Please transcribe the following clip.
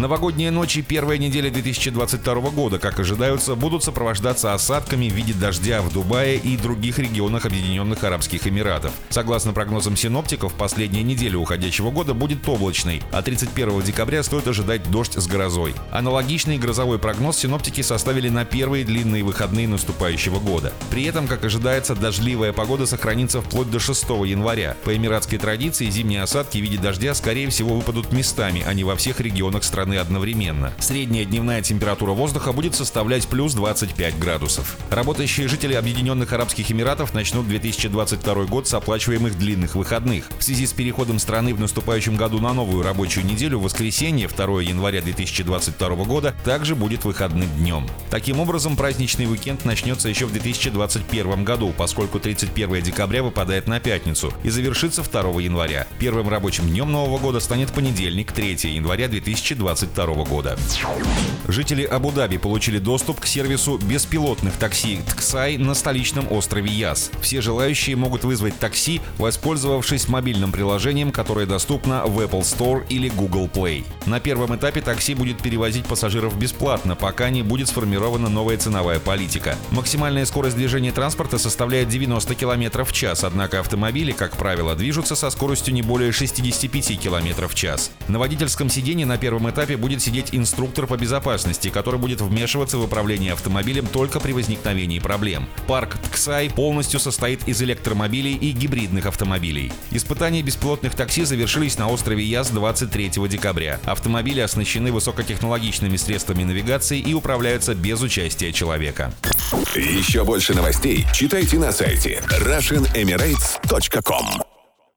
Новогодние ночи первой недели 2022 года, как ожидаются, будут сопровождаться осадками в виде дождя в Дубае и других регионах Объединенных Арабских Эмиратов. Согласно прогнозам синоптиков, последняя неделя уходящего года будет облачной, а 31 декабря стоит ожидать дождь с грозой. Аналогичный грозовой прогноз синоптики составили на первые длинные выходные наступающего года. При этом, как ожидается, дождливая погода сохранится вплоть до 6 января. По эмиратской традиции зимние осадки в виде дождя, скорее всего, выпадут местами, а не во всех регионах страны страны одновременно. Средняя дневная температура воздуха будет составлять плюс 25 градусов. Работающие жители Объединенных Арабских Эмиратов начнут 2022 год с оплачиваемых длинных выходных. В связи с переходом страны в наступающем году на новую рабочую неделю в воскресенье 2 января 2022 года также будет выходным днем. Таким образом, праздничный уикенд начнется еще в 2021 году, поскольку 31 декабря выпадает на пятницу и завершится 2 января. Первым рабочим днем Нового года станет понедельник, 3 января 2022 2022 года. Жители Абу-Даби получили доступ к сервису беспилотных такси Тксай на столичном острове Яс. Все желающие могут вызвать такси, воспользовавшись мобильным приложением, которое доступно в Apple Store или Google Play. На первом этапе такси будет перевозить пассажиров бесплатно, пока не будет сформирована новая ценовая политика. Максимальная скорость движения транспорта составляет 90 км в час, однако автомобили, как правило, движутся со скоростью не более 65 км в час. На водительском сиденье на первом этапе этапе будет сидеть инструктор по безопасности, который будет вмешиваться в управление автомобилем только при возникновении проблем. Парк Тксай полностью состоит из электромобилей и гибридных автомобилей. Испытания беспилотных такси завершились на острове Яс 23 декабря. Автомобили оснащены высокотехнологичными средствами навигации и управляются без участия человека. Еще больше новостей читайте на сайте RussianEmirates.com